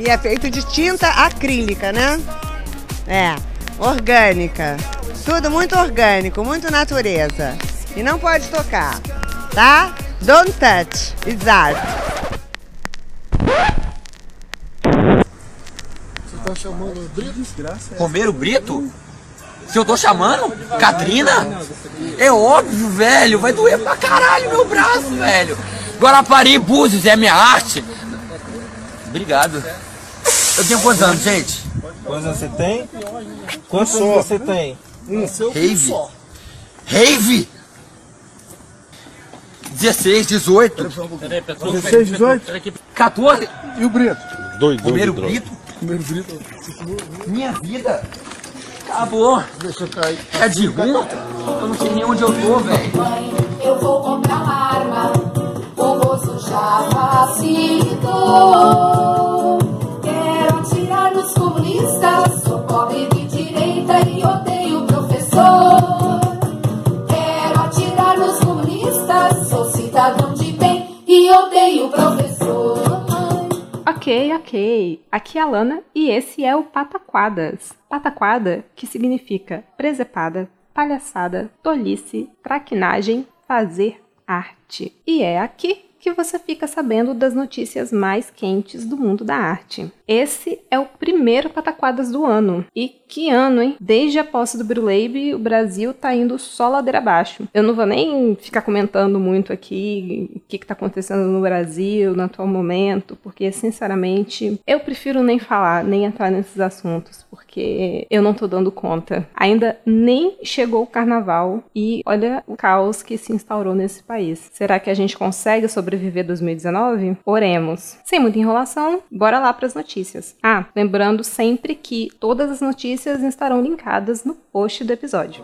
E é feito de tinta acrílica, né? É, orgânica. Tudo muito orgânico, muito natureza. E não pode tocar, tá? Don't touch, it's art. Você tá chamando o Brito? Romero Brito? Se eu tô chamando? Katrina? É óbvio, velho. Vai doer pra caralho meu braço, velho. Guarapari Búzios é minha arte. Obrigado. Eu tenho quantos anos, gente? Quantos anos você tem? Quantos anos você tem? Rave? Rave? 16, 18, 16, 18? 14. E o Brito? Dois, dois droga. Brito? Primeiro Brito. Minha vida. Acabou. Deixa eu cair. É de ruim? Eu não sei nem onde eu tô, velho. Mãe, eu vou comprar uma arma. O moço já facilitou. Quero atirar nos comunistas. Sou pobre de direita e odeio o professor. Quero atirar nos comunistas. Sou cidadão de bem e odeio o professor. Ok, ok. Aqui é a Lana e esse é o Pataquadas. Pataquada, que significa presepada, palhaçada, tolice, traquinagem, fazer arte. E é aqui que você fica sabendo das notícias mais quentes do mundo da arte. Esse é o primeiro Pataquadas do ano. E que ano, hein? Desde a posse do Biruleibe, o Brasil tá indo só ladeira abaixo. Eu não vou nem ficar comentando muito aqui o que, que tá acontecendo no Brasil, no atual momento, porque, sinceramente, eu prefiro nem falar, nem entrar nesses assuntos, porque eu não tô dando conta. Ainda nem chegou o carnaval e olha o caos que se instaurou nesse país. Será que a gente consegue sobreviver 2019? Oremos. Sem muita enrolação, bora lá para as notícias. Ah, lembrando sempre que todas as notícias estarão linkadas no post do episódio.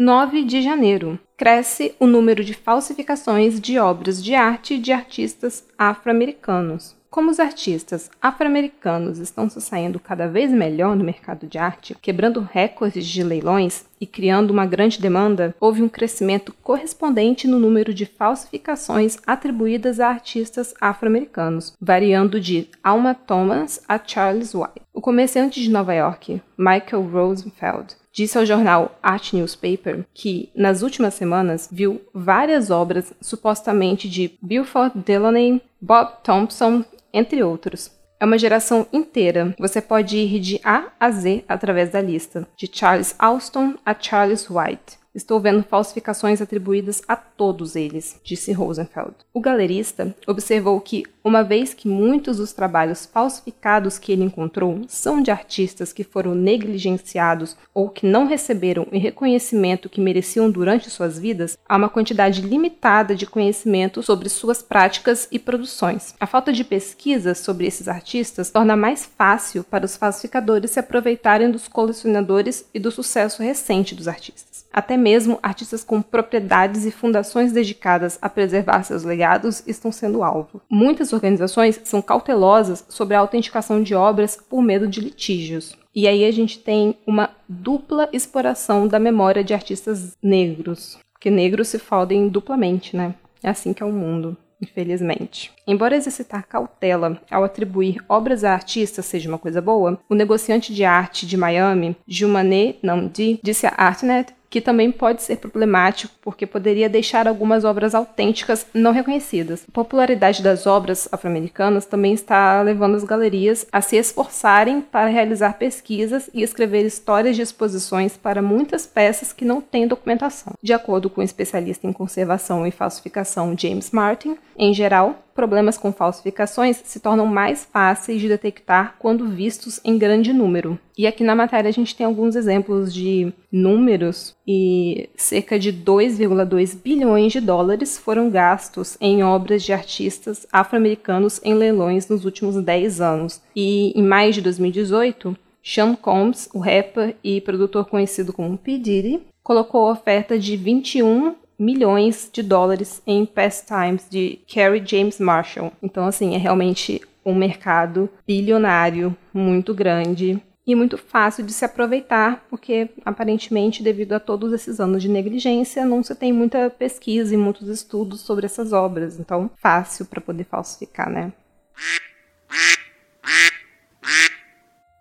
9 de janeiro. Cresce o número de falsificações de obras de arte de artistas afro-americanos. Como os artistas afro-americanos estão se saindo cada vez melhor no mercado de arte, quebrando recordes de leilões e criando uma grande demanda, houve um crescimento correspondente no número de falsificações atribuídas a artistas afro-americanos, variando de Alma Thomas a Charles White. O comerciante de Nova York, Michael Rosenfeld, disse ao jornal Art Newspaper que, nas últimas semanas, viu várias obras supostamente de Buford Delaney, Bob Thompson, entre outros. É uma geração inteira. Você pode ir de A a Z através da lista, de Charles Alston a Charles White. Estou vendo falsificações atribuídas a todos eles, disse Rosenfeld. O galerista observou que, uma vez que muitos dos trabalhos falsificados que ele encontrou são de artistas que foram negligenciados ou que não receberam o reconhecimento que mereciam durante suas vidas, há uma quantidade limitada de conhecimento sobre suas práticas e produções. A falta de pesquisa sobre esses artistas torna mais fácil para os falsificadores se aproveitarem dos colecionadores e do sucesso recente dos artistas. Até mesmo artistas com propriedades e fundações dedicadas a preservar seus legados estão sendo alvo. Muitas organizações são cautelosas sobre a autenticação de obras por medo de litígios. E aí a gente tem uma dupla exploração da memória de artistas negros, porque negros se fodem duplamente, né? É assim que é o mundo infelizmente. Embora exercitar cautela ao atribuir obras a artistas seja uma coisa boa, o negociante de arte de Miami, Jumané Namdi, disse à Artnet que também pode ser problemático porque poderia deixar algumas obras autênticas não reconhecidas. A popularidade das obras afro-americanas também está levando as galerias a se esforçarem para realizar pesquisas e escrever histórias de exposições para muitas peças que não têm documentação. De acordo com o especialista em conservação e falsificação James Martin, em geral, problemas com falsificações se tornam mais fáceis de detectar quando vistos em grande número. E aqui na matéria a gente tem alguns exemplos de números e cerca de 2,2 bilhões de dólares foram gastos em obras de artistas afro-americanos em leilões nos últimos 10 anos. E em maio de 2018, Sean Combs, o rapper e produtor conhecido como P. Diddy, colocou oferta de 21 milhões de dólares em pastimes de Carrie James Marshall. Então, assim, é realmente um mercado bilionário muito grande e muito fácil de se aproveitar, porque aparentemente, devido a todos esses anos de negligência, não se tem muita pesquisa e muitos estudos sobre essas obras. Então, fácil para poder falsificar, né?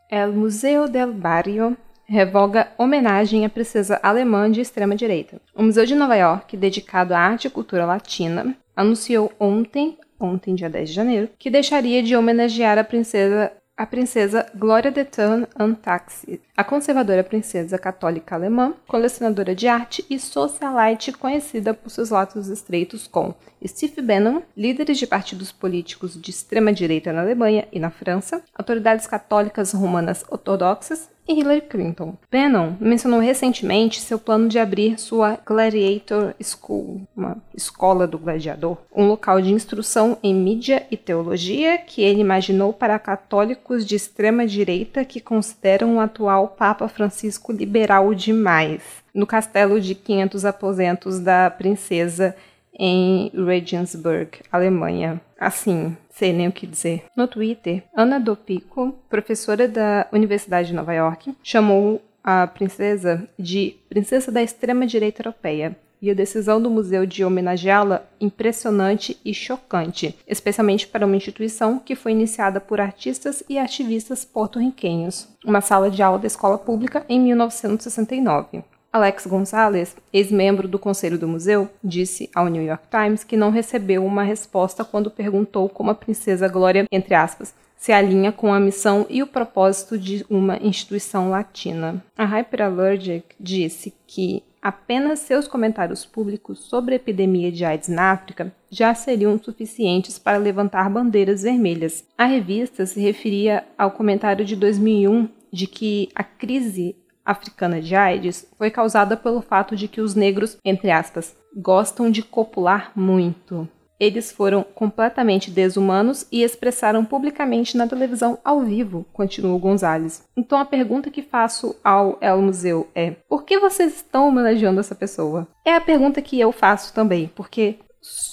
El Museo del Barrio revoga homenagem à princesa alemã de extrema-direita. O Museu de Nova York, dedicado à arte e cultura latina, anunciou ontem, ontem dia 10 de janeiro, que deixaria de homenagear a princesa a princesa Gloria de Tan Antaxi, a conservadora princesa católica alemã, colecionadora de arte e socialite conhecida por seus laços estreitos com Steve Bannon, líderes de partidos políticos de extrema-direita na Alemanha e na França, autoridades católicas romanas ortodoxas e Hillary Clinton. Bannon mencionou recentemente seu plano de abrir sua Gladiator School, uma escola do gladiador, um local de instrução em mídia e teologia que ele imaginou para católicos de extrema direita que consideram o atual Papa Francisco liberal demais, no castelo de 500 aposentos da princesa em Regensburg, Alemanha. Assim, sei nem o que dizer. No Twitter, Ana Dopico, professora da Universidade de Nova York, chamou a princesa de princesa da extrema-direita europeia e a decisão do museu de homenageá-la impressionante e chocante, especialmente para uma instituição que foi iniciada por artistas e ativistas porto-riquenhos, uma sala de aula da escola pública em 1969. Alex Gonzalez, ex-membro do conselho do museu, disse ao New York Times que não recebeu uma resposta quando perguntou como a princesa Glória, entre aspas, se alinha com a missão e o propósito de uma instituição latina. A Hyperallergic disse que apenas seus comentários públicos sobre a epidemia de AIDS na África já seriam suficientes para levantar bandeiras vermelhas. A revista se referia ao comentário de 2001 de que a crise africana de AIDS foi causada pelo fato de que os negros, entre aspas, gostam de copular muito. Eles foram completamente desumanos e expressaram publicamente na televisão ao vivo, continuou Gonzalez. Então a pergunta que faço ao El Museu é: por que vocês estão homenageando essa pessoa? É a pergunta que eu faço também, porque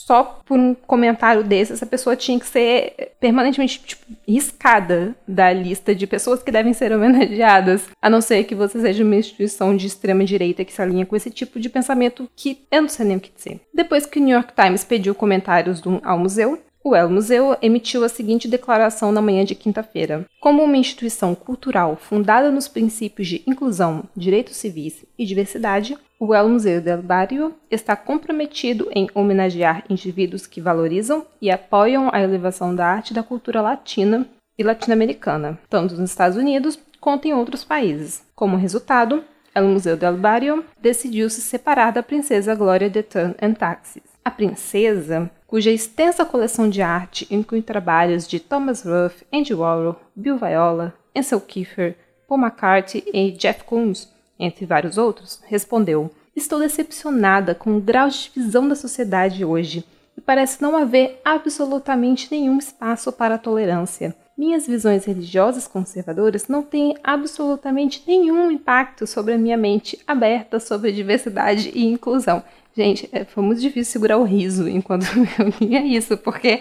só por um comentário desse, essa pessoa tinha que ser permanentemente tipo, riscada da lista de pessoas que devem ser homenageadas, a não ser que você seja uma instituição de extrema direita que se alinha com esse tipo de pensamento que eu não sei nem o que dizer. Depois que o New York Times pediu comentários do, ao museu, o El Museu emitiu a seguinte declaração na manhã de quinta-feira. Como uma instituição cultural fundada nos princípios de inclusão, direitos civis e diversidade, o El Museu del Barrio está comprometido em homenagear indivíduos que valorizam e apoiam a elevação da arte da cultura latina e latino-americana, tanto nos Estados Unidos quanto em outros países. Como resultado, El Museu del Barrio decidiu se separar da princesa Glória de Tan and Taxis. A princesa cuja extensa coleção de arte inclui trabalhos de Thomas Ruff, Andy Warhol, Bill Viola, Ansel Kiefer, Paul McCartney e Jeff Koons, entre vários outros, respondeu: Estou decepcionada com o grau de divisão da sociedade hoje e parece não haver absolutamente nenhum espaço para a tolerância. Minhas visões religiosas conservadoras não têm absolutamente nenhum impacto sobre a minha mente aberta sobre diversidade e inclusão. Gente, é, foi muito difícil segurar o riso enquanto eu lia isso, porque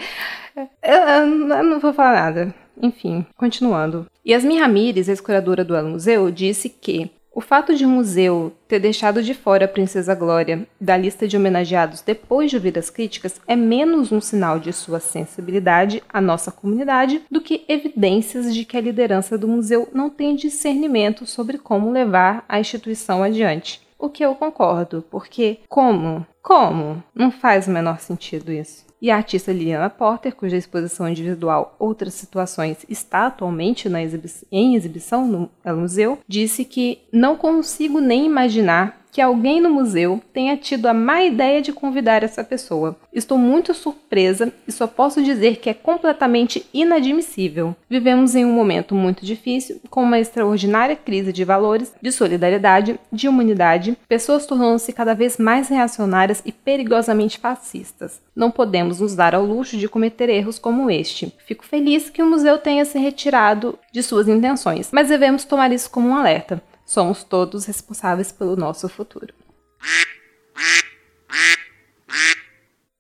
eu, eu não vou falar nada. Enfim, continuando. Yasmin Ramírez, ex-curadora do El Museu, disse que o fato de o museu ter deixado de fora a Princesa Glória da lista de homenageados depois de ouvir as críticas é menos um sinal de sua sensibilidade à nossa comunidade do que evidências de que a liderança do museu não tem discernimento sobre como levar a instituição adiante. O que eu concordo, porque como? Como? Não faz o menor sentido isso. E a artista Liliana Porter, cuja exposição individual Outras Situações está atualmente exibi em exibição no museu, disse que não consigo nem imaginar que alguém no museu tenha tido a má ideia de convidar essa pessoa. Estou muito surpresa e só posso dizer que é completamente inadmissível. Vivemos em um momento muito difícil, com uma extraordinária crise de valores, de solidariedade, de humanidade, pessoas tornando-se cada vez mais reacionárias e perigosamente fascistas. Não podemos nos dar ao luxo de cometer erros como este. Fico feliz que o museu tenha se retirado de suas intenções, mas devemos tomar isso como um alerta. Somos todos responsáveis pelo nosso futuro.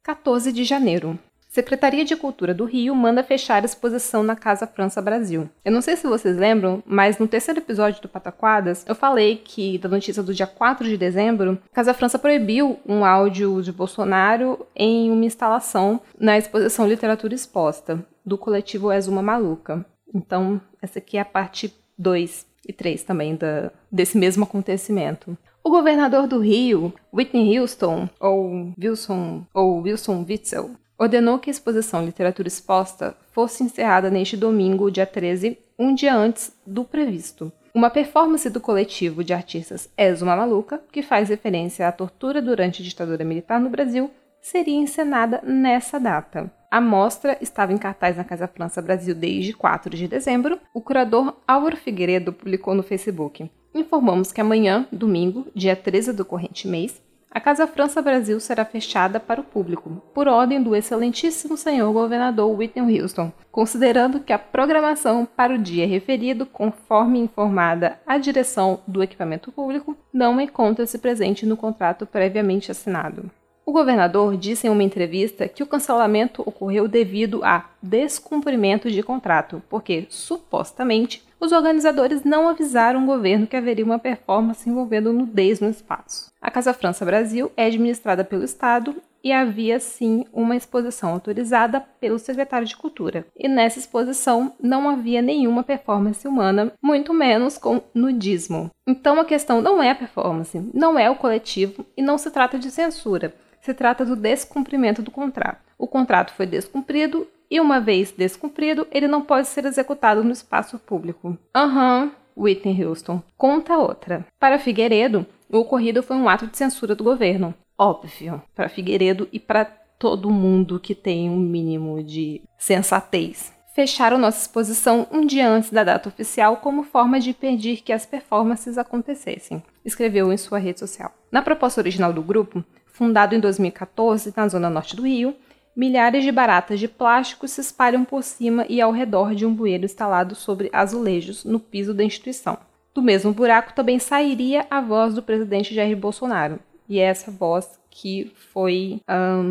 14 de janeiro. Secretaria de Cultura do Rio manda fechar a exposição na Casa França Brasil. Eu não sei se vocês lembram, mas no terceiro episódio do Pataquadas, eu falei que, da notícia do dia 4 de dezembro, a Casa França proibiu um áudio de Bolsonaro em uma instalação na exposição Literatura Exposta, do coletivo Exuma Maluca. Então, essa aqui é a parte 2 e 3 também da, desse mesmo acontecimento. O governador do Rio, Whitney Houston, ou Wilson, ou Wilson Witzel, ordenou que a exposição Literatura Exposta fosse encerrada neste domingo, dia 13, um dia antes do previsto. Uma performance do coletivo de artistas És uma Maluca, que faz referência à tortura durante a ditadura militar no Brasil, seria encenada nessa data. A mostra estava em cartaz na Casa França Brasil desde 4 de dezembro. O curador Álvaro Figueiredo publicou no Facebook. Informamos que amanhã, domingo, dia 13 do corrente mês, a Casa França Brasil será fechada para o público, por ordem do excelentíssimo senhor governador Whitney Houston, considerando que a programação para o dia referido, conforme informada a direção do equipamento público, não encontra-se presente no contrato previamente assinado. O governador disse em uma entrevista que o cancelamento ocorreu devido a descumprimento de contrato, porque, supostamente, os organizadores não avisaram o governo que haveria uma performance envolvendo nudez no espaço. A Casa França Brasil é administrada pelo Estado e havia sim uma exposição autorizada pelo secretário de Cultura. E nessa exposição não havia nenhuma performance humana, muito menos com nudismo. Então a questão não é a performance, não é o coletivo e não se trata de censura se trata do descumprimento do contrato. O contrato foi descumprido e, uma vez descumprido, ele não pode ser executado no espaço público. Aham, uhum, Whitney Houston. Conta outra. Para Figueiredo, o ocorrido foi um ato de censura do governo. Óbvio, para Figueiredo e para todo mundo que tem um mínimo de sensatez. Fecharam nossa exposição um dia antes da data oficial como forma de impedir que as performances acontecessem, escreveu em sua rede social. Na proposta original do grupo, Fundado em 2014 na zona norte do Rio, milhares de baratas de plástico se espalham por cima e ao redor de um bueiro instalado sobre azulejos no piso da instituição. Do mesmo buraco também sairia a voz do presidente Jair Bolsonaro, e é essa voz que foi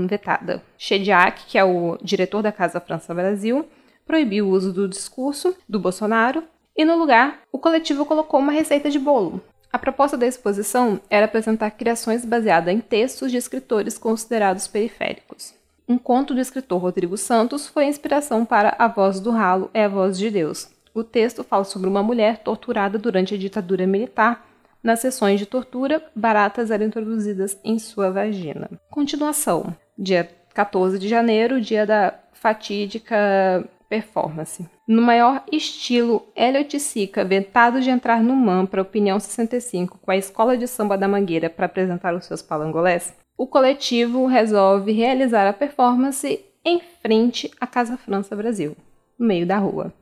vetada. Shediak, que é o diretor da Casa França Brasil, proibiu o uso do discurso do Bolsonaro e, no lugar, o coletivo colocou uma receita de bolo, a proposta da exposição era apresentar criações baseadas em textos de escritores considerados periféricos. Um conto do escritor Rodrigo Santos foi a inspiração para A Voz do Ralo é a Voz de Deus. O texto fala sobre uma mulher torturada durante a ditadura militar. Nas sessões de tortura, baratas eram introduzidas em sua vagina. Continuação. Dia 14 de janeiro, dia da fatídica performance. No maior estilo Elliot Sica, vetado de entrar no MAN para Opinião 65 com a Escola de Samba da Mangueira para apresentar os seus palangolés, o coletivo resolve realizar a performance em frente à Casa França Brasil, no meio da rua.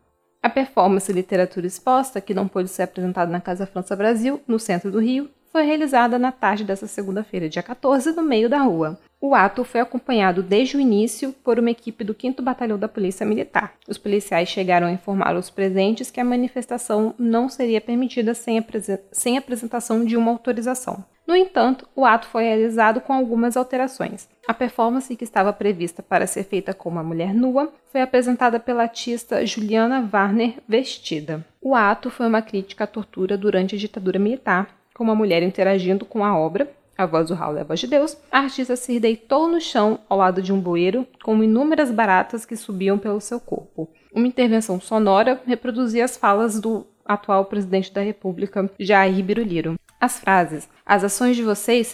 A performance Literatura Exposta, que não pôde ser apresentada na Casa França Brasil, no centro do Rio, foi realizada na tarde desta segunda-feira, dia 14, no meio da rua. O ato foi acompanhado desde o início por uma equipe do 5 Batalhão da Polícia Militar. Os policiais chegaram a informar os presentes que a manifestação não seria permitida sem, sem apresentação de uma autorização. No entanto, o ato foi realizado com algumas alterações. A performance que estava prevista para ser feita com uma mulher nua foi apresentada pela artista Juliana Warner vestida. O ato foi uma crítica à tortura durante a ditadura militar com uma mulher interagindo com a obra, a voz do Raul é a voz de Deus, a artista se deitou no chão ao lado de um bueiro com inúmeras baratas que subiam pelo seu corpo. Uma intervenção sonora reproduzia as falas do atual presidente da República, Jair Biruliro. As frases As ações de vocês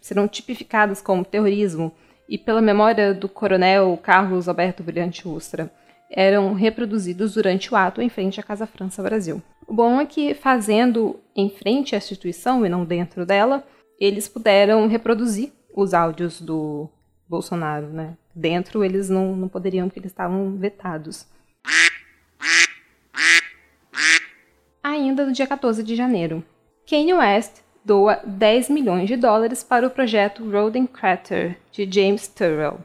serão tipificadas como terrorismo e, pela memória do coronel Carlos Alberto Brilhante Ustra, eram reproduzidos durante o ato em frente à Casa França Brasil. O bom é que, fazendo em frente à instituição e não dentro dela, eles puderam reproduzir os áudios do Bolsonaro, né? Dentro eles não, não poderiam, porque eles estavam vetados. Ainda no dia 14 de janeiro, Kanye West doa 10 milhões de dólares para o projeto Roden Crater, de James Turrell.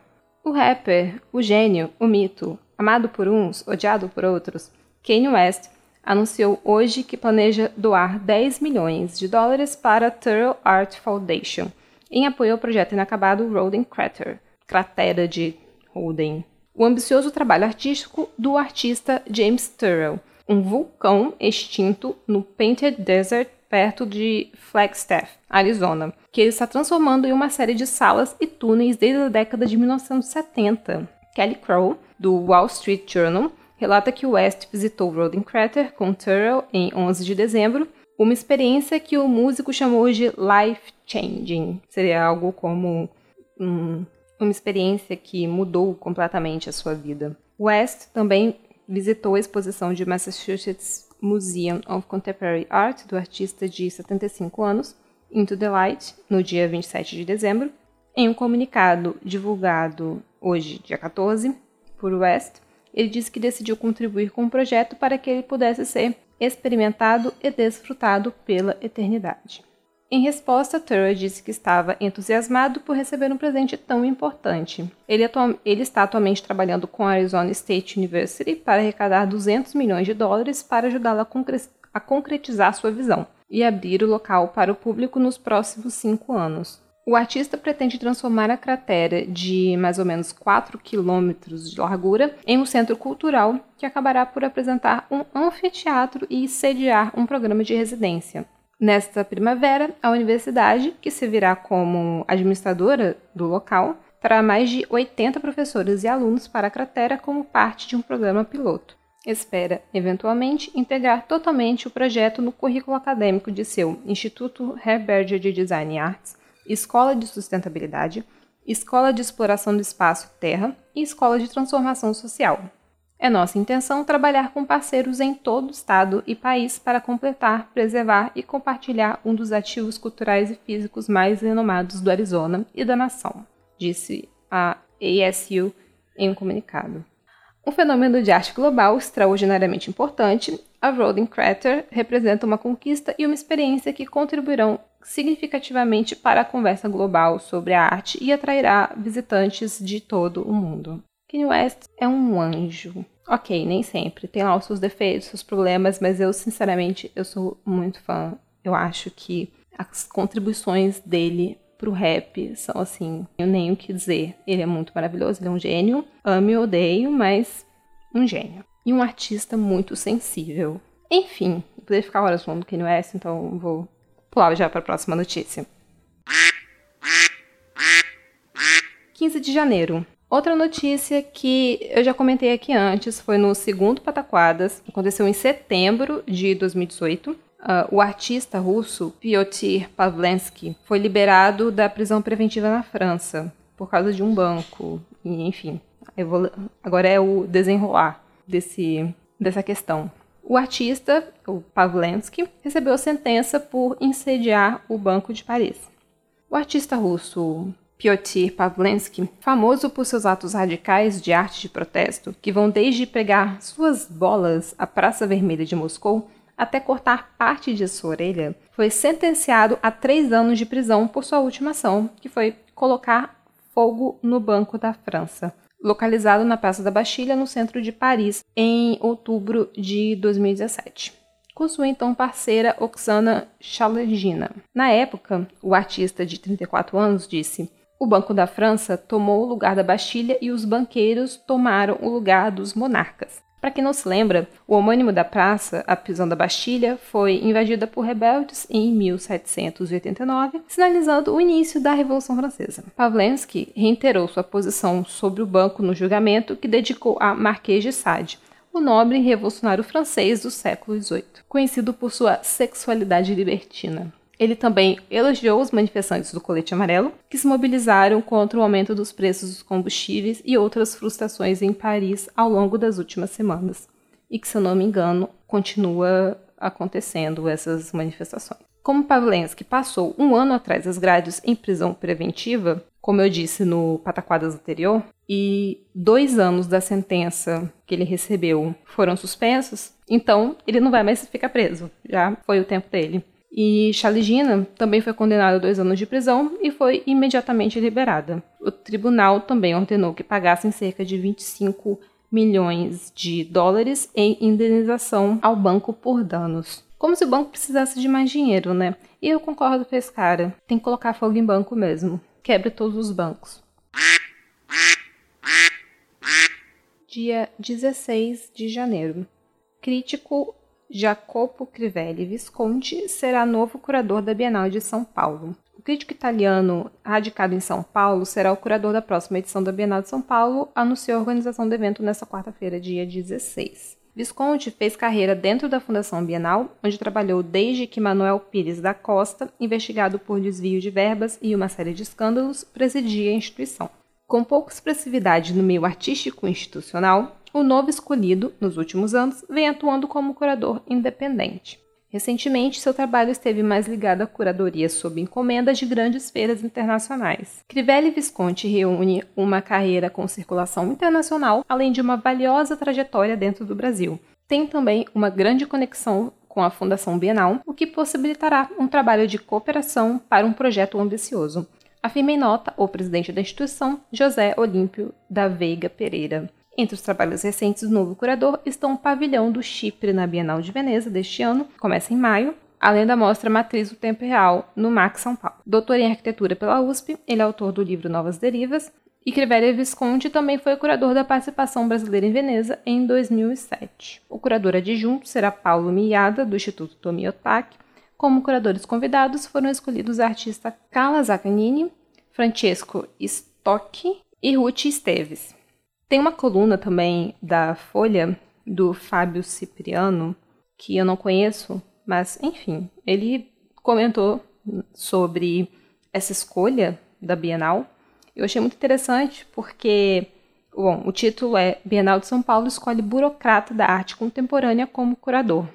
O rapper, o gênio, o mito, amado por uns, odiado por outros, Kanye West anunciou hoje que planeja doar 10 milhões de dólares para a Turrell Art Foundation, em apoio ao projeto inacabado Roden Crater, cratera de Roden. O ambicioso trabalho artístico do artista James Turrell, um vulcão extinto no Painted Desert perto de Flagstaff, Arizona, que ele está transformando em uma série de salas e túneis desde a década de 1970. Kelly Crow, do Wall Street Journal, relata que West visitou Rodin Crater com Turrell em 11 de dezembro, uma experiência que o músico chamou de life-changing. Seria algo como um, uma experiência que mudou completamente a sua vida. West também visitou a exposição de Massachusetts Museum of Contemporary Art do artista de 75 anos, Into the Light, no dia 27 de dezembro. Em um comunicado divulgado hoje, dia 14, por West, ele disse que decidiu contribuir com o projeto para que ele pudesse ser experimentado e desfrutado pela eternidade. Em resposta, Turner disse que estava entusiasmado por receber um presente tão importante. Ele, ele, está atualmente trabalhando com a Arizona State University para arrecadar 200 milhões de dólares para ajudá-la a, concre a concretizar sua visão e abrir o local para o público nos próximos cinco anos. O artista pretende transformar a cratera de mais ou menos 4 quilômetros de largura em um centro cultural que acabará por apresentar um anfiteatro e sediar um programa de residência. Nesta primavera, a universidade, que se virá como administradora do local, terá mais de 80 professores e alunos para a cratera como parte de um programa piloto. Espera, eventualmente, integrar totalmente o projeto no currículo acadêmico de seu Instituto Herberger de Design e Arts, Escola de Sustentabilidade, Escola de Exploração do Espaço Terra e Escola de Transformação Social, é nossa intenção trabalhar com parceiros em todo o estado e país para completar, preservar e compartilhar um dos ativos culturais e físicos mais renomados do Arizona e da nação, disse a ASU em um comunicado. Um fenômeno de arte global extraordinariamente importante, a Rodin Crater representa uma conquista e uma experiência que contribuirão significativamente para a conversa global sobre a arte e atrairá visitantes de todo o mundo. Kanye West é um anjo. Ok, nem sempre. Tem lá os seus defeitos, seus problemas, mas eu, sinceramente, eu sou muito fã. Eu acho que as contribuições dele pro rap são assim, eu nem o que dizer. Ele é muito maravilhoso, ele é um gênio. Amo e odeio, mas um gênio. E um artista muito sensível. Enfim, eu poderia ficar horas falando do Kanye West, então vou pular já para a próxima notícia. 15 de janeiro. Outra notícia que eu já comentei aqui antes foi no segundo Pataquadas, aconteceu em setembro de 2018. Uh, o artista russo Piotr Pavlensky foi liberado da prisão preventiva na França por causa de um banco. E, enfim, vou, agora é o desenrolar desse, dessa questão. O artista, o Pavlensky, recebeu sentença por incendiar o Banco de Paris. O artista russo Piotr Pavlensky, famoso por seus atos radicais de arte de protesto, que vão desde pregar suas bolas à Praça Vermelha de Moscou até cortar parte de sua orelha, foi sentenciado a três anos de prisão por sua última ação, que foi colocar fogo no Banco da França, localizado na Praça da Bastilha, no centro de Paris, em outubro de 2017 com sua então parceira Oksana Chalergina. Na época, o artista de 34 anos disse: o Banco da França tomou o lugar da Bastilha e os banqueiros tomaram o lugar dos monarcas. Para quem não se lembra, o homônimo da praça, a prisão da Bastilha, foi invadida por rebeldes em 1789, sinalizando o início da Revolução Francesa. Pavlensky reiterou sua posição sobre o banco no julgamento que dedicou a Marquês de Sade, o nobre revolucionário francês do século XVIII, conhecido por sua sexualidade libertina. Ele também elogiou os manifestantes do Colete Amarelo, que se mobilizaram contra o aumento dos preços dos combustíveis e outras frustrações em Paris ao longo das últimas semanas. E que, se eu não me engano, continua acontecendo essas manifestações. Como Pavlensky passou um ano atrás das grades em prisão preventiva, como eu disse no Pataquadas anterior, e dois anos da sentença que ele recebeu foram suspensos, então ele não vai mais ficar preso, já foi o tempo dele. E Chaligina também foi condenada a dois anos de prisão e foi imediatamente liberada. O tribunal também ordenou que pagassem cerca de 25 milhões de dólares em indenização ao banco por danos. Como se o banco precisasse de mais dinheiro, né? E eu concordo com esse cara. Tem que colocar fogo em banco mesmo. Quebre todos os bancos. Dia 16 de janeiro. Crítico Jacopo Crivelli Visconti será novo curador da Bienal de São Paulo. O crítico italiano radicado em São Paulo será o curador da próxima edição da Bienal de São Paulo, anunciou a organização do evento nesta quarta-feira, dia 16. Visconti fez carreira dentro da Fundação Bienal, onde trabalhou desde que Manuel Pires da Costa, investigado por desvio de verbas e uma série de escândalos, presidia a instituição. Com pouca expressividade no meio artístico institucional, o novo escolhido, nos últimos anos, vem atuando como curador independente. Recentemente, seu trabalho esteve mais ligado à curadoria sob encomenda de grandes feiras internacionais. Crivelli Visconti reúne uma carreira com circulação internacional, além de uma valiosa trajetória dentro do Brasil. Tem também uma grande conexão com a Fundação Bienal, o que possibilitará um trabalho de cooperação para um projeto ambicioso. Afirma em nota o presidente da instituição, José Olímpio da Veiga Pereira. Entre os trabalhos recentes do novo curador estão o Pavilhão do Chipre na Bienal de Veneza deste ano, começa em maio, além da mostra Matriz do Tempo Real no MAC São Paulo. Doutor em arquitetura pela USP, ele é autor do livro Novas Derivas, e Crivelli Visconti também foi curador da participação brasileira em Veneza em 2007. O curador adjunto será Paulo Miada, do Instituto Tomiotaki. Como curadores convidados foram escolhidos a artista Carla Zaccanini, Francesco Stocchi e Ruth Esteves. Tem uma coluna também da Folha, do Fábio Cipriano, que eu não conheço, mas enfim, ele comentou sobre essa escolha da Bienal. Eu achei muito interessante porque, bom, o título é Bienal de São Paulo escolhe burocrata da arte contemporânea como curador.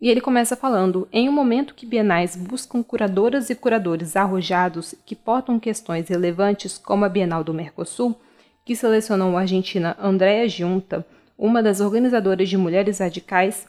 E ele começa falando: em um momento que bienais buscam curadoras e curadores arrojados que portam questões relevantes como a Bienal do Mercosul, que selecionou a argentina Andrea Giunta, uma das organizadoras de Mulheres Radicais.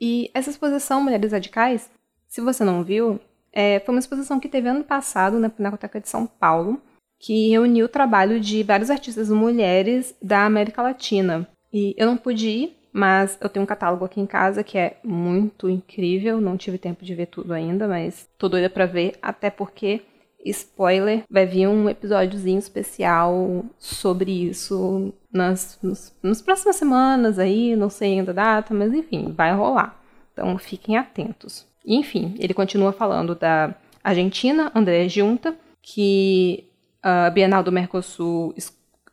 E essa exposição Mulheres Radicais, se você não viu, é, foi uma exposição que teve ano passado na Pinacoteca de São Paulo, que reuniu o trabalho de várias artistas mulheres da América Latina. E eu não pude ir, mas eu tenho um catálogo aqui em casa que é muito incrível. Não tive tempo de ver tudo ainda, mas tô doida pra ver, até porque spoiler, vai vir um episódiozinho especial sobre isso nas nos, nas próximas semanas aí, não sei ainda a data, mas enfim, vai rolar. Então fiquem atentos. Enfim, ele continua falando da Argentina, André Junta, que a Bienal do Mercosul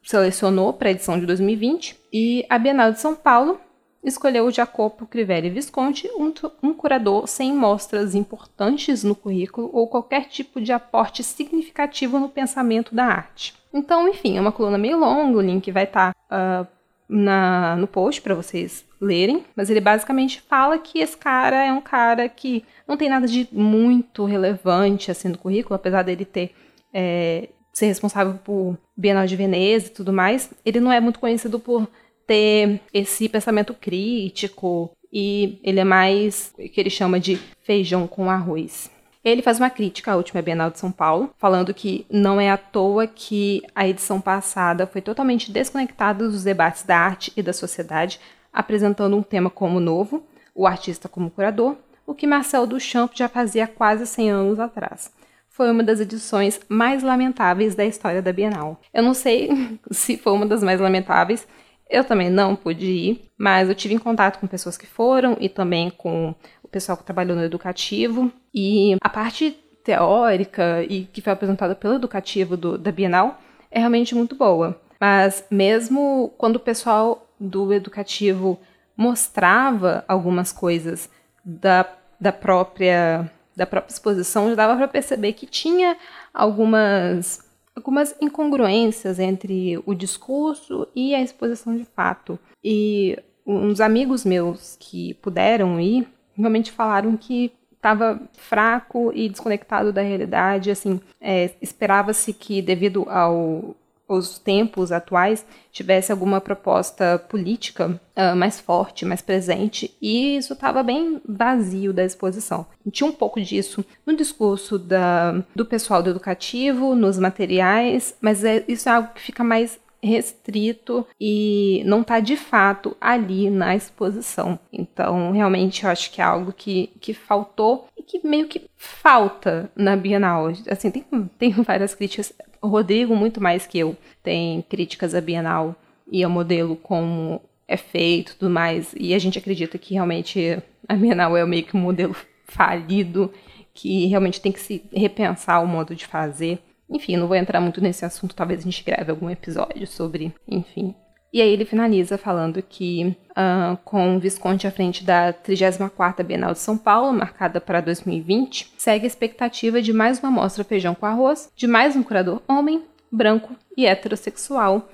selecionou para a edição de 2020, e a Bienal de São Paulo escolheu Jacopo Crivelli Visconti, um, um, curador sem mostras importantes no currículo ou qualquer tipo de aporte significativo no pensamento da arte. Então, enfim, é uma coluna meio longa, o link vai estar tá, uh, no post para vocês lerem, mas ele basicamente fala que esse cara é um cara que não tem nada de muito relevante assim no currículo, apesar dele ter é, ser responsável por Bienal de Veneza e tudo mais, ele não é muito conhecido por ter esse pensamento crítico e ele é mais que ele chama de feijão com arroz. Ele faz uma crítica à última Bienal de São Paulo, falando que não é à toa que a edição passada foi totalmente desconectada dos debates da arte e da sociedade, apresentando um tema como novo, o artista como curador, o que Marcel Duchamp já fazia quase 100 anos atrás. Foi uma das edições mais lamentáveis da história da Bienal. Eu não sei se foi uma das mais lamentáveis, eu também não pude ir, mas eu tive em contato com pessoas que foram e também com o pessoal que trabalhou no educativo. E a parte teórica e que foi apresentada pelo educativo do, da Bienal é realmente muito boa. Mas mesmo quando o pessoal do educativo mostrava algumas coisas da, da própria da própria exposição já dava para perceber que tinha algumas algumas incongruências entre o discurso e a exposição de fato. E uns amigos meus que puderam ir realmente falaram que estava fraco e desconectado da realidade. Assim, é, esperava-se que, devido ao os tempos atuais tivesse alguma proposta política uh, mais forte, mais presente, e isso estava bem vazio da exposição. Tinha um pouco disso no discurso da, do pessoal do educativo, nos materiais, mas é, isso é algo que fica mais restrito e não está de fato ali na exposição. Então, realmente, eu acho que é algo que, que faltou e que meio que falta na Bienal. Assim, tem, tem várias críticas. O Rodrigo, muito mais que eu, tem críticas à Bienal e ao modelo como é feito tudo mais. E a gente acredita que realmente a Bienal é meio que um modelo falido, que realmente tem que se repensar o modo de fazer. Enfim, não vou entrar muito nesse assunto, talvez a gente grave algum episódio sobre, enfim. E aí ele finaliza falando que uh, com o Visconde à frente da 34ª Bienal de São Paulo, marcada para 2020, segue a expectativa de mais uma mostra feijão com arroz, de mais um curador homem, branco e heterossexual,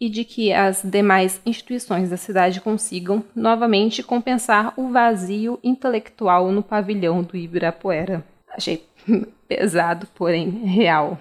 e de que as demais instituições da cidade consigam novamente compensar o vazio intelectual no pavilhão do Ibirapuera. Achei pesado, porém real.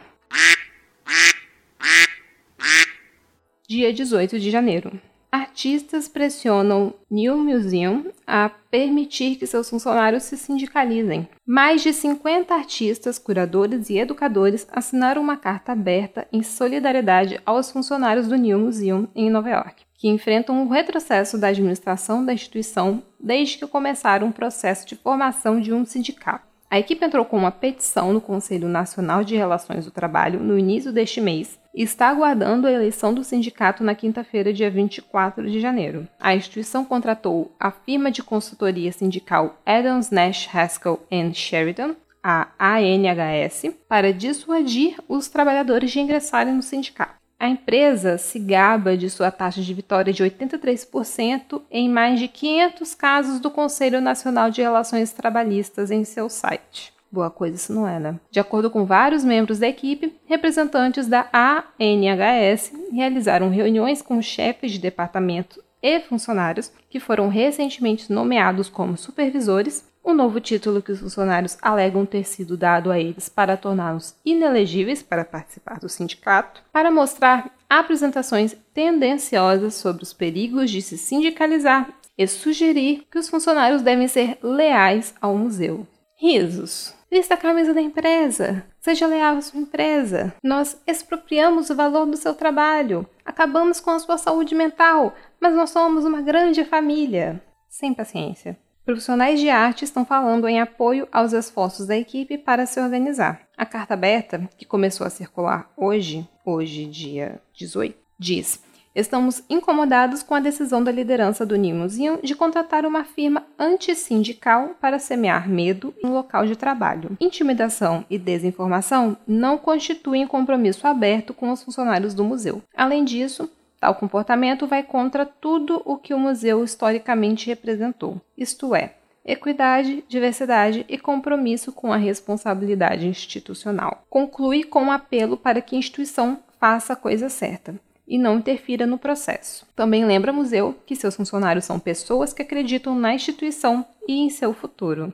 Dia 18 de janeiro. Artistas pressionam New Museum a permitir que seus funcionários se sindicalizem. Mais de 50 artistas, curadores e educadores assinaram uma carta aberta em solidariedade aos funcionários do New Museum em Nova York, que enfrentam o retrocesso da administração da instituição desde que começaram um processo de formação de um sindicato. A equipe entrou com uma petição no Conselho Nacional de Relações do Trabalho no início deste mês e está aguardando a eleição do sindicato na quinta-feira, dia 24 de janeiro. A instituição contratou a firma de consultoria sindical Adams Nash Haskell Sheridan, a ANHS, para dissuadir os trabalhadores de ingressarem no sindicato. A empresa se gaba de sua taxa de vitória de 83% em mais de 500 casos do Conselho Nacional de Relações Trabalhistas em seu site. Boa coisa isso não é, né? De acordo com vários membros da equipe, representantes da ANHS realizaram reuniões com chefes de departamento e funcionários que foram recentemente nomeados como supervisores o novo título que os funcionários alegam ter sido dado a eles para torná-los inelegíveis para participar do sindicato, para mostrar apresentações tendenciosas sobre os perigos de se sindicalizar e sugerir que os funcionários devem ser leais ao museu. Risos. Vista a camisa da empresa. Seja leal à sua empresa. Nós expropriamos o valor do seu trabalho. Acabamos com a sua saúde mental. Mas nós somos uma grande família. Sem paciência. Profissionais de arte estão falando em apoio aos esforços da equipe para se organizar. A carta aberta, que começou a circular hoje, hoje dia 18, diz: Estamos incomodados com a decisão da liderança do New Museum de contratar uma firma antissindical para semear medo no local de trabalho. Intimidação e desinformação não constituem compromisso aberto com os funcionários do museu. Além disso, Tal comportamento vai contra tudo o que o museu historicamente representou, isto é, equidade, diversidade e compromisso com a responsabilidade institucional. Conclui com um apelo para que a instituição faça a coisa certa e não interfira no processo. Também lembra o museu que seus funcionários são pessoas que acreditam na instituição e em seu futuro.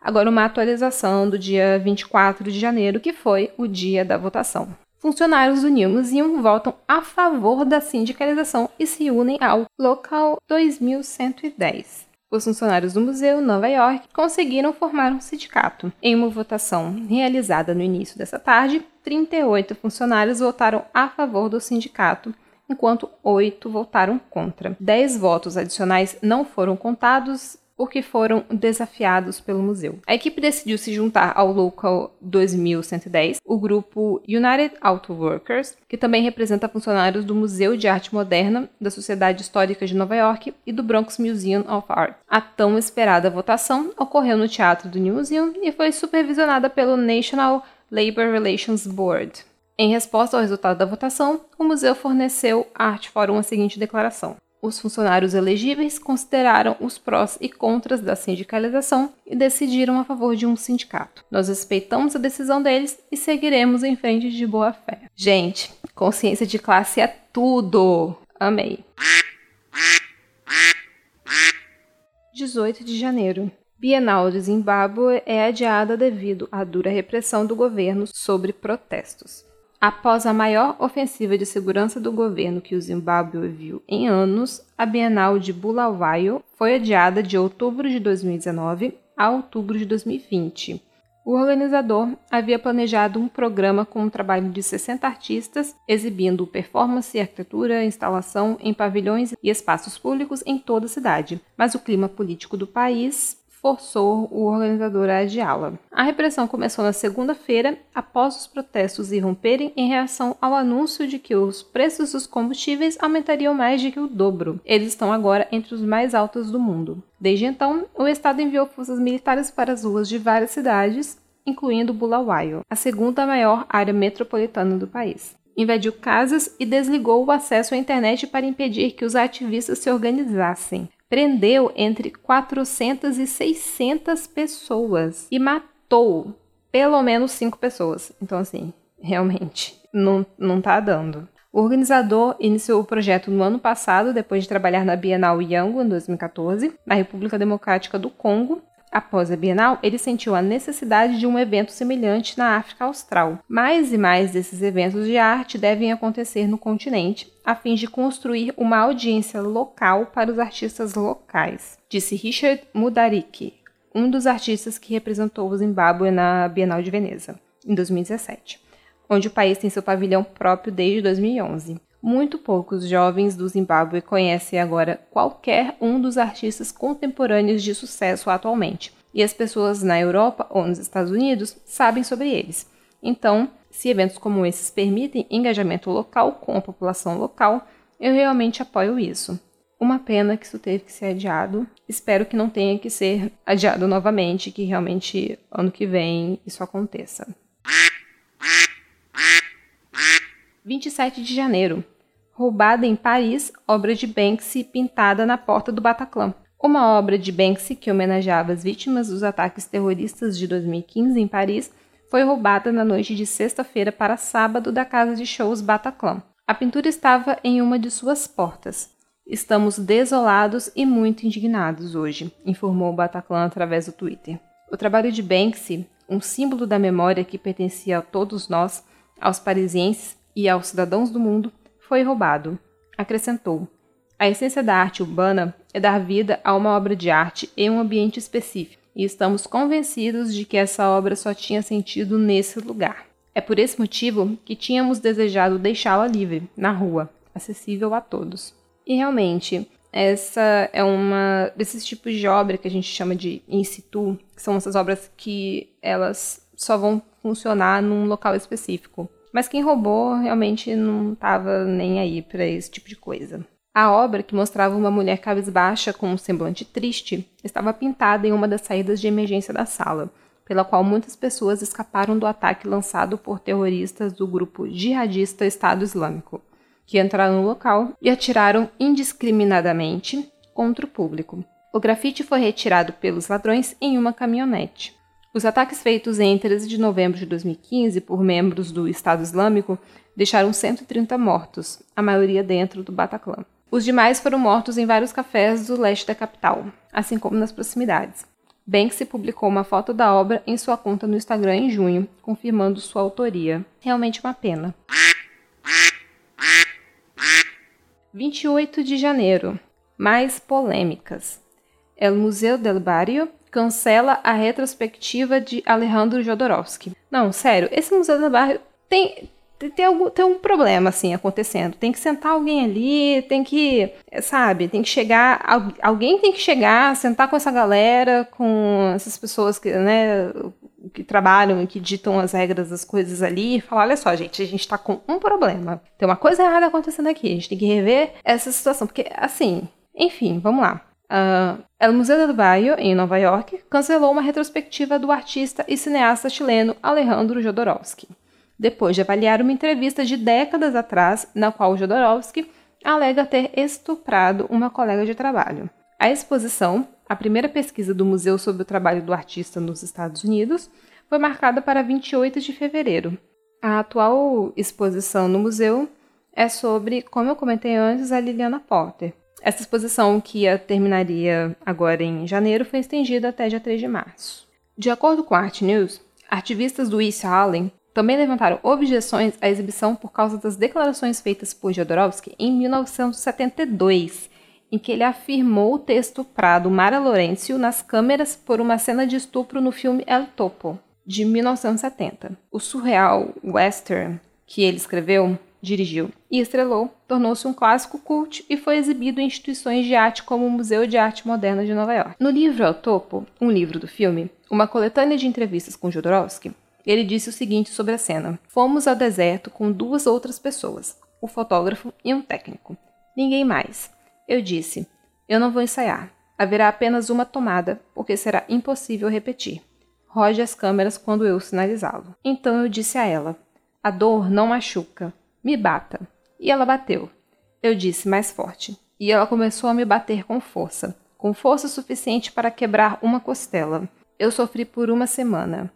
Agora, uma atualização do dia 24 de janeiro, que foi o dia da votação funcionários do Museum votam a favor da sindicalização e se unem ao Local 2110. Os funcionários do Museu Nova York conseguiram formar um sindicato. Em uma votação realizada no início dessa tarde, 38 funcionários votaram a favor do sindicato, enquanto 8 votaram contra. 10 votos adicionais não foram contados porque foram desafiados pelo museu. A equipe decidiu se juntar ao Local 2110, o grupo United Auto Workers, que também representa funcionários do Museu de Arte Moderna, da Sociedade Histórica de Nova York e do Bronx Museum of Art. A tão esperada votação ocorreu no Teatro do New Museum e foi supervisionada pelo National Labor Relations Board. Em resposta ao resultado da votação, o museu forneceu à Art Forum a seguinte declaração: Os funcionários elegíveis consideraram os prós e contras da sindicalização e decidiram a favor de um sindicato. Nós respeitamos a decisão deles e seguiremos em frente de boa fé. Gente, consciência de classe é tudo! Amei. 18 de janeiro. Bienal de Zimbábue é adiada devido à dura repressão do governo sobre protestos. Após a maior ofensiva de segurança do governo que o Zimbábue viu em anos, a Bienal de Bulawayo foi adiada de outubro de 2019 a outubro de 2020. O organizador havia planejado um programa com um trabalho de 60 artistas, exibindo performance, arquitetura, instalação em pavilhões e espaços públicos em toda a cidade. Mas o clima político do país forçou o organizador a adiá-la. A repressão começou na segunda-feira, após os protestos irromperem em reação ao anúncio de que os preços dos combustíveis aumentariam mais de que o dobro. Eles estão agora entre os mais altos do mundo. Desde então, o Estado enviou forças militares para as ruas de várias cidades, incluindo Bulawayo, a segunda maior área metropolitana do país invadiu casas e desligou o acesso à internet para impedir que os ativistas se organizassem prendeu entre 400 e 600 pessoas e matou pelo menos cinco pessoas. Então, assim, realmente, não, não tá dando. O organizador iniciou o projeto no ano passado, depois de trabalhar na Bienal Yangon, em 2014, na República Democrática do Congo, Após a Bienal, ele sentiu a necessidade de um evento semelhante na África Austral. Mais e mais desses eventos de arte devem acontecer no continente, a fim de construir uma audiência local para os artistas locais, disse Richard Mudariki, um dos artistas que representou o Zimbábue na Bienal de Veneza, em 2017, onde o país tem seu pavilhão próprio desde 2011. Muito poucos jovens do Zimbábue conhecem agora qualquer um dos artistas contemporâneos de sucesso atualmente, e as pessoas na Europa ou nos Estados Unidos sabem sobre eles. Então, se eventos como esses permitem engajamento local com a população local, eu realmente apoio isso. Uma pena que isso teve que ser adiado. Espero que não tenha que ser adiado novamente, que realmente ano que vem isso aconteça. 27 de janeiro roubada em Paris, obra de Banksy pintada na porta do Bataclan. Uma obra de Banksy que homenageava as vítimas dos ataques terroristas de 2015 em Paris foi roubada na noite de sexta-feira para sábado da casa de shows Bataclan. A pintura estava em uma de suas portas. Estamos desolados e muito indignados hoje, informou o Bataclan através do Twitter. O trabalho de Banksy, um símbolo da memória que pertencia a todos nós, aos parisienses e aos cidadãos do mundo, foi roubado. Acrescentou: A essência da arte urbana é dar vida a uma obra de arte em um ambiente específico, e estamos convencidos de que essa obra só tinha sentido nesse lugar. É por esse motivo que tínhamos desejado deixá-la livre, na rua, acessível a todos. E realmente, essa é uma desses tipos de obra que a gente chama de in situ, que são essas obras que elas só vão funcionar num local específico. Mas quem roubou realmente não estava nem aí para esse tipo de coisa. A obra, que mostrava uma mulher cabisbaixa com um semblante triste, estava pintada em uma das saídas de emergência da sala, pela qual muitas pessoas escaparam do ataque lançado por terroristas do grupo jihadista Estado Islâmico, que entraram no local e atiraram indiscriminadamente contra o público. O grafite foi retirado pelos ladrões em uma caminhonete. Os ataques feitos em 13 de novembro de 2015 por membros do Estado Islâmico deixaram 130 mortos, a maioria dentro do Bataclan. Os demais foram mortos em vários cafés do leste da capital, assim como nas proximidades. Banksy publicou uma foto da obra em sua conta no Instagram em junho, confirmando sua autoria. Realmente uma pena. 28 de janeiro. Mais polêmicas. El Museu del Barrio cancela a retrospectiva de Alejandro Jodorowsky. Não, sério, esse Museu do Barrio tem, tem, algum, tem um problema, assim, acontecendo. Tem que sentar alguém ali, tem que, sabe, tem que chegar, alguém tem que chegar, sentar com essa galera, com essas pessoas que, né, que trabalham e que ditam as regras das coisas ali e falar, olha só, gente, a gente tá com um problema. Tem uma coisa errada acontecendo aqui, a gente tem que rever essa situação, porque, assim, enfim, vamos lá. Uh, El Museu del Barrio, em Nova York, cancelou uma retrospectiva do artista e cineasta chileno Alejandro Jodorowsky, depois de avaliar uma entrevista de décadas atrás, na qual Jodorowsky alega ter estuprado uma colega de trabalho. A exposição, a primeira pesquisa do museu sobre o trabalho do artista nos Estados Unidos, foi marcada para 28 de fevereiro. A atual exposição no museu é sobre, como eu comentei antes, a Liliana Potter. Essa exposição, que terminaria agora em janeiro, foi estendida até dia 3 de março. De acordo com a Art News, ativistas do East Harlem também levantaram objeções à exibição por causa das declarações feitas por Jodorowsky em 1972, em que ele afirmou ter estuprado Mara Lourenço nas câmeras por uma cena de estupro no filme El Topo, de 1970. O surreal western que ele escreveu, dirigiu e estrelou tornou-se um clássico cult e foi exibido em instituições de arte como o Museu de Arte Moderna de Nova York. No livro El Topo, um livro do filme, uma coletânea de entrevistas com Jodorowsky, ele disse o seguinte sobre a cena: Fomos ao deserto com duas outras pessoas, o fotógrafo e um técnico. Ninguém mais. Eu disse: Eu não vou ensaiar. Haverá apenas uma tomada, porque será impossível repetir. Roge as câmeras quando eu sinalizá-lo. Então eu disse a ela: A dor não machuca. Me bata. E ela bateu. Eu disse mais forte. E ela começou a me bater com força, com força suficiente para quebrar uma costela. Eu sofri por uma semana.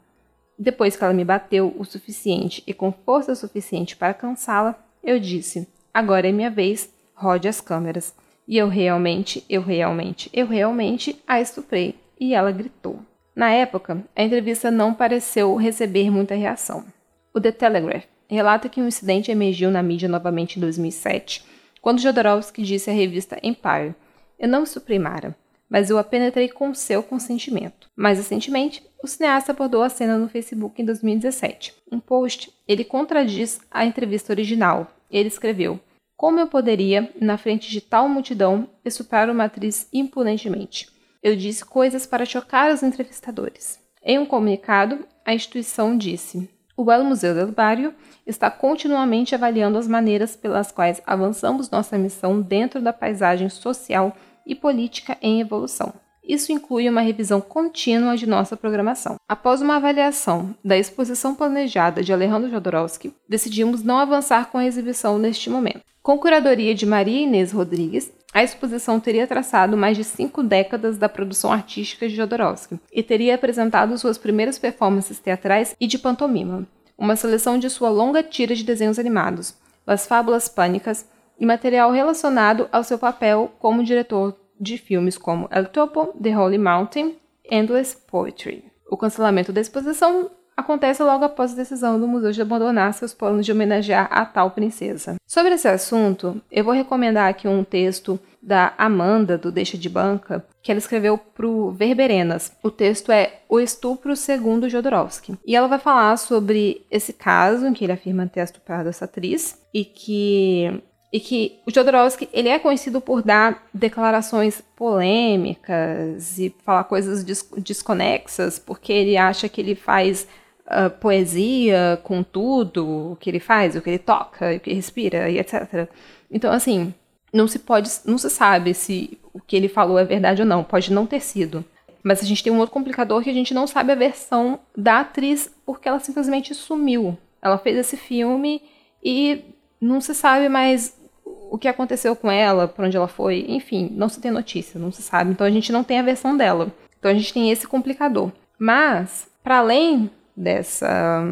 Depois que ela me bateu o suficiente e com força suficiente para cansá-la, eu disse: Agora é minha vez, rode as câmeras. E eu realmente, eu realmente, eu realmente a estuprei. E ela gritou. Na época, a entrevista não pareceu receber muita reação. O The Telegraph relata que um incidente emergiu na mídia novamente em 2007, quando Jodorowsky disse à revista Empire: Eu não estuprei Mara, mas eu a penetrei com seu consentimento. Mais recentemente, o cineasta abordou a cena no Facebook em 2017. Em post, ele contradiz a entrevista original. Ele escreveu: como eu poderia, na frente de tal multidão, estuprar uma atriz impunemente? Eu disse coisas para chocar os entrevistadores. Em um comunicado, a instituição disse: O El Museu del Barrio está continuamente avaliando as maneiras pelas quais avançamos nossa missão dentro da paisagem social e política em evolução. Isso inclui uma revisão contínua de nossa programação. Após uma avaliação da exposição planejada de Alejandro Jodorowsky, decidimos não avançar com a exibição neste momento. Com curadoria de Maria Inês Rodrigues, a exposição teria traçado mais de cinco décadas da produção artística de Jodorowsky e teria apresentado suas primeiras performances teatrais e de pantomima, uma seleção de sua longa tira de desenhos animados, as fábulas pânicas e material relacionado ao seu papel como diretor de filmes como El Topo, The Holy Mountain, Endless Poetry. O cancelamento da exposição acontece logo após a decisão do museu de abandonar seus planos de homenagear a tal princesa. Sobre esse assunto, eu vou recomendar aqui um texto da Amanda, do Deixa de Banca, que ela escreveu para o Verberenas. O texto é O Estupro Segundo Jodorowsky. E ela vai falar sobre esse caso em que ele afirma ter estuprado essa atriz e que e que o Jodorowsky ele é conhecido por dar declarações polêmicas e falar coisas desconexas, porque ele acha que ele faz uh, poesia com tudo o que ele faz, o que ele toca, o que respira e etc. Então, assim, não se pode, não se sabe se o que ele falou é verdade ou não, pode não ter sido. Mas a gente tem um outro complicador que a gente não sabe a versão da atriz porque ela simplesmente sumiu. Ela fez esse filme e não se sabe mais o que aconteceu com ela, para onde ela foi, enfim, não se tem notícia, não se sabe. Então a gente não tem a versão dela. Então a gente tem esse complicador. Mas, para além dessa,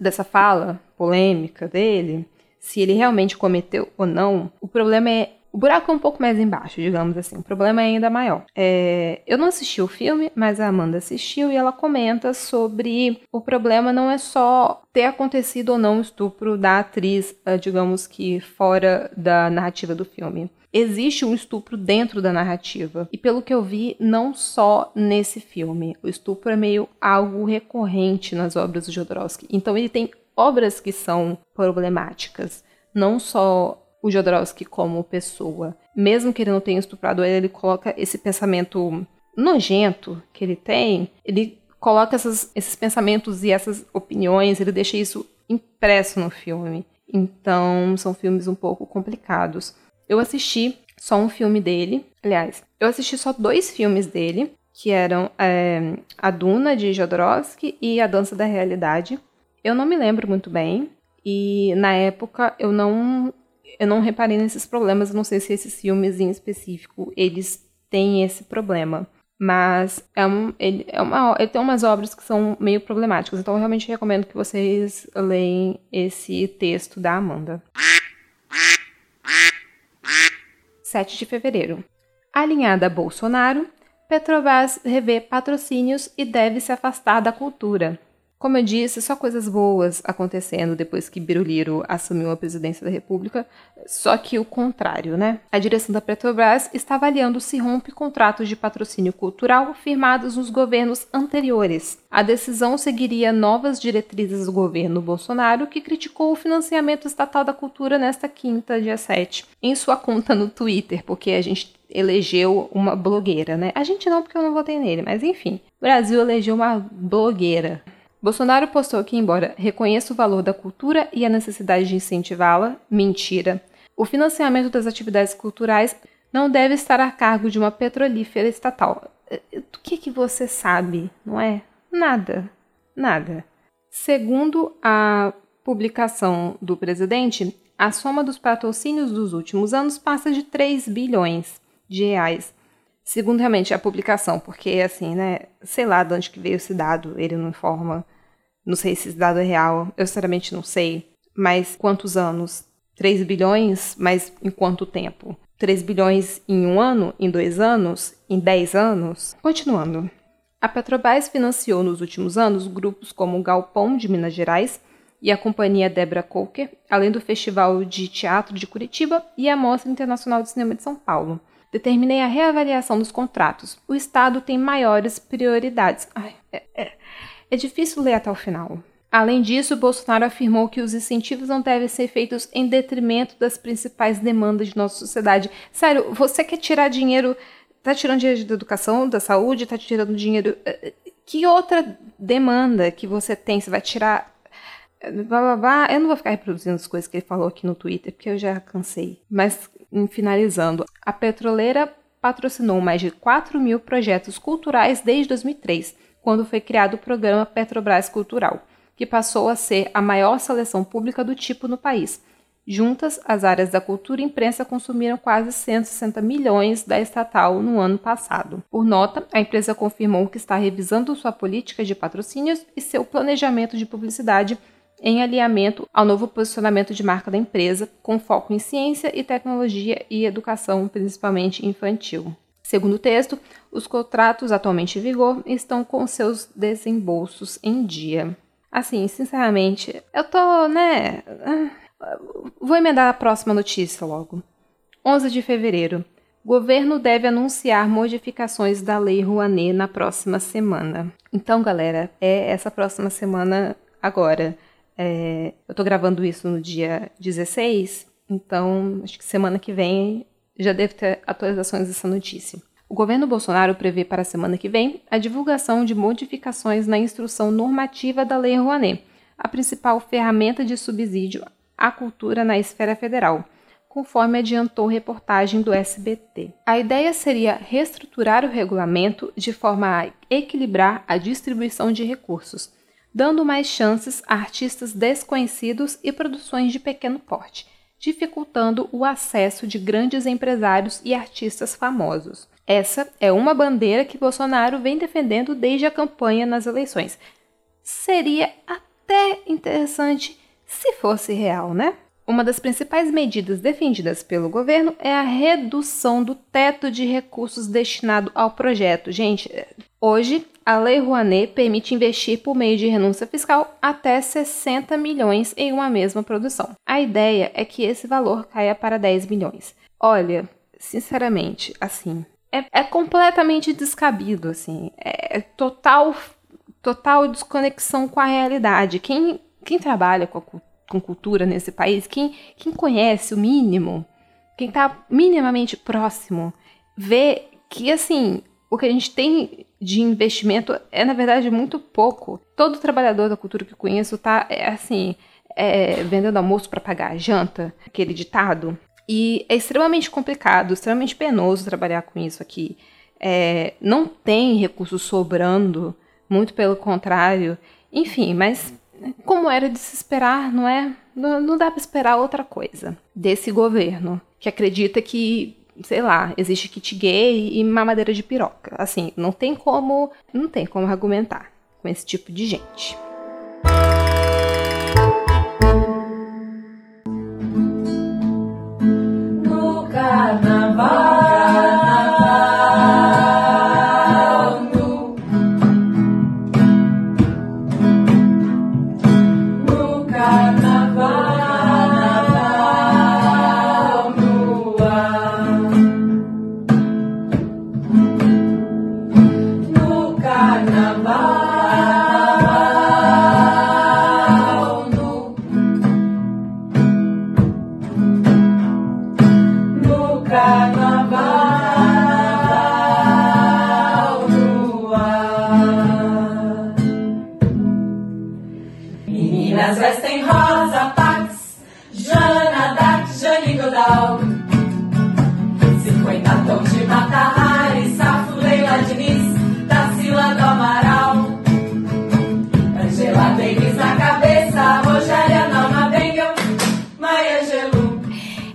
dessa fala polêmica dele, se ele realmente cometeu ou não, o problema é o buraco é um pouco mais embaixo, digamos assim. O problema é ainda maior. É, eu não assisti o filme, mas a Amanda assistiu e ela comenta sobre o problema não é só ter acontecido ou não o estupro da atriz, ah, digamos que fora da narrativa do filme. Existe um estupro dentro da narrativa. E pelo que eu vi, não só nesse filme. O estupro é meio algo recorrente nas obras do Jodorowsky. Então ele tem obras que são problemáticas. Não só o Jodorowsky como pessoa. Mesmo que ele não tenha estuprado ele, ele coloca esse pensamento nojento que ele tem, ele coloca essas, esses pensamentos e essas opiniões, ele deixa isso impresso no filme. Então, são filmes um pouco complicados. Eu assisti só um filme dele, aliás, eu assisti só dois filmes dele, que eram é, A Duna, de Jodorowsky, e A Dança da Realidade. Eu não me lembro muito bem, e na época eu não eu não reparei nesses problemas, não sei se esses filmes em específico, eles têm esse problema. Mas é, um, ele, é uma, ele tem umas obras que são meio problemáticas, então eu realmente recomendo que vocês leiam esse texto da Amanda. 7 de fevereiro. Alinhada a Bolsonaro, Petrobras revê patrocínios e deve se afastar da cultura. Como eu disse, só coisas boas acontecendo depois que Biruliro assumiu a presidência da República, só que o contrário, né? A direção da Petrobras está avaliando se rompe contratos de patrocínio cultural firmados nos governos anteriores. A decisão seguiria novas diretrizes do governo Bolsonaro, que criticou o financiamento estatal da cultura nesta quinta, dia 7, em sua conta no Twitter, porque a gente elegeu uma blogueira, né? A gente não, porque eu não votei nele, mas enfim. O Brasil elegeu uma blogueira. Bolsonaro postou que, embora reconheça o valor da cultura e a necessidade de incentivá-la, mentira. O financiamento das atividades culturais não deve estar a cargo de uma petrolífera estatal. Eh, do que, que você sabe, não é? Nada. Nada. Segundo a publicação do presidente, a soma dos patrocínios dos últimos anos passa de 3 bilhões de reais. Segundo realmente a publicação, porque assim, né, sei lá de onde que veio esse dado, ele não informa não sei se esse dado é real, eu sinceramente não sei. Mas quantos anos? 3 bilhões, mas em quanto tempo? 3 bilhões em um ano? Em dois anos? Em 10 anos? Continuando. A Petrobras financiou nos últimos anos grupos como o Galpão de Minas Gerais e a Companhia Debra Coker, além do Festival de Teatro de Curitiba e a Mostra Internacional de Cinema de São Paulo. Determinei a reavaliação dos contratos. O Estado tem maiores prioridades. Ai, é, é. É difícil ler até o final. Além disso, Bolsonaro afirmou que os incentivos não devem ser feitos em detrimento das principais demandas de nossa sociedade. Sério, você quer tirar dinheiro, tá tirando dinheiro da educação, da saúde, tá tirando dinheiro. Eh, eh, que outra demanda que você tem? Você vai tirar. Eh, blá, blá, blá. Eu não vou ficar reproduzindo as coisas que ele falou aqui no Twitter, porque eu já cansei. Mas, finalizando, a petroleira patrocinou mais de 4 mil projetos culturais desde 2003 quando foi criado o programa Petrobras Cultural, que passou a ser a maior seleção pública do tipo no país. Juntas, as áreas da cultura e imprensa consumiram quase 160 milhões da estatal no ano passado. Por nota, a empresa confirmou que está revisando sua política de patrocínios e seu planejamento de publicidade em alinhamento ao novo posicionamento de marca da empresa, com foco em ciência e tecnologia e educação, principalmente infantil. Segundo o texto, os contratos atualmente em vigor estão com seus desembolsos em dia. Assim, sinceramente, eu tô, né. Ah, vou emendar a próxima notícia logo. 11 de fevereiro. Governo deve anunciar modificações da Lei Rouanet na próxima semana. Então, galera, é essa próxima semana agora. É, eu tô gravando isso no dia 16, então acho que semana que vem já deve ter atualizações dessa notícia. O governo Bolsonaro prevê para a semana que vem a divulgação de modificações na instrução normativa da Lei Rouanet, a principal ferramenta de subsídio à cultura na esfera federal, conforme adiantou reportagem do SBT. A ideia seria reestruturar o regulamento de forma a equilibrar a distribuição de recursos, dando mais chances a artistas desconhecidos e produções de pequeno porte dificultando o acesso de grandes empresários e artistas famosos. Essa é uma bandeira que Bolsonaro vem defendendo desde a campanha nas eleições. Seria até interessante se fosse real, né? Uma das principais medidas defendidas pelo governo é a redução do teto de recursos destinado ao projeto. Gente, hoje a Lei Rouanet permite investir por meio de renúncia fiscal até 60 milhões em uma mesma produção. A ideia é que esse valor caia para 10 milhões. Olha, sinceramente, assim, é, é completamente descabido, assim, é total, total desconexão com a realidade. Quem, quem trabalha com, a, com cultura nesse país, quem, quem conhece o mínimo, quem está minimamente próximo, vê que, assim, o que a gente tem de investimento é, na verdade, muito pouco. Todo trabalhador da cultura que conheço tá, é, assim, é, vendendo almoço para pagar a janta, aquele ditado. E é extremamente complicado, extremamente penoso trabalhar com isso aqui. É, não tem recursos sobrando, muito pelo contrário. Enfim, mas como era de se esperar, não é? Não, não dá para esperar outra coisa desse governo que acredita que sei lá, existe kit gay e mamadeira de piroca. Assim, não tem como, não tem como argumentar com esse tipo de gente. No carnaval. Godal. 50 tons de Mata Hari, Safo, Leila Diniz, Tarsila do Amaral. Angela Davis na cabeça, Rogéria Norma Bengel, Maia Gelu.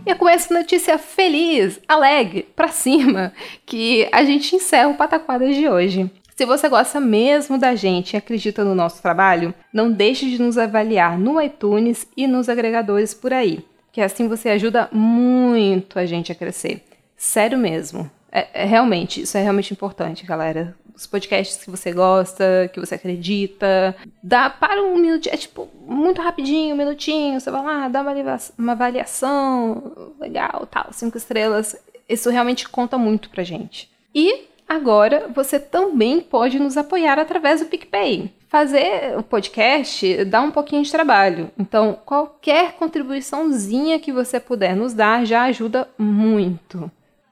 E é com essa notícia feliz, alegre, pra cima, que a gente encerra o Pataquadas de hoje. Se você gosta mesmo da gente e acredita no nosso trabalho, não deixe de nos avaliar no iTunes e nos agregadores por aí, que assim você ajuda muito a gente a crescer. Sério mesmo. É, é realmente, isso é realmente importante, galera. Os podcasts que você gosta, que você acredita, dá para um minuto, é tipo muito rapidinho, um minutinho, você vai lá, dá uma, uma avaliação, legal, tal, cinco estrelas. Isso realmente conta muito pra gente. E agora você também pode nos apoiar através do PicPay. Fazer o podcast dá um pouquinho de trabalho, então qualquer contribuiçãozinha que você puder nos dar já ajuda muito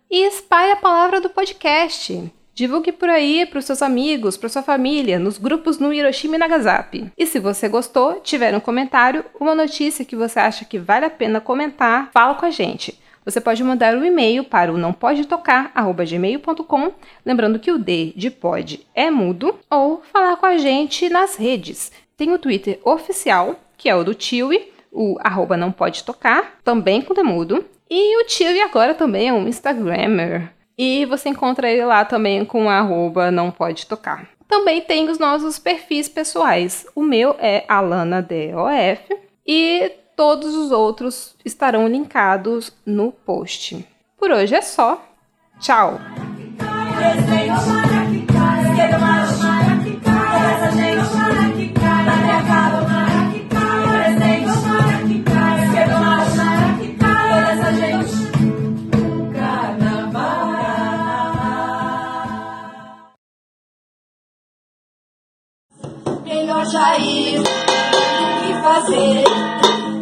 e espalhe a palavra do podcast. Divulgue por aí para os seus amigos, para sua família, nos grupos no Hiroshima e Nagasaki. E se você gostou, tiver um comentário, uma notícia que você acha que vale a pena comentar, fala com a gente. Você pode mandar um e-mail para o nãopodetocar@gmail.com, lembrando que o D de pod é mudo, ou falar com a gente nas redes. Tem o Twitter oficial, que é o do Tiwi, o arroba não pode tocar, também com demudo. E o Tiwi agora também é um Instagrammer. E você encontra ele lá também com arroba não pode tocar. Também tem os nossos perfis pessoais. O meu é AlanaDOF e todos os outros estarão linkados no post. Por hoje é só. Tchau! Presidente, esquerda macho, essa gente, na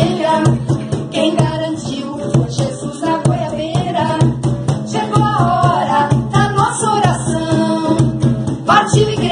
goiabeira. Quem garantiu Jesus na goiabeira. Chegou a hora da nossa oração. Partiu igreja.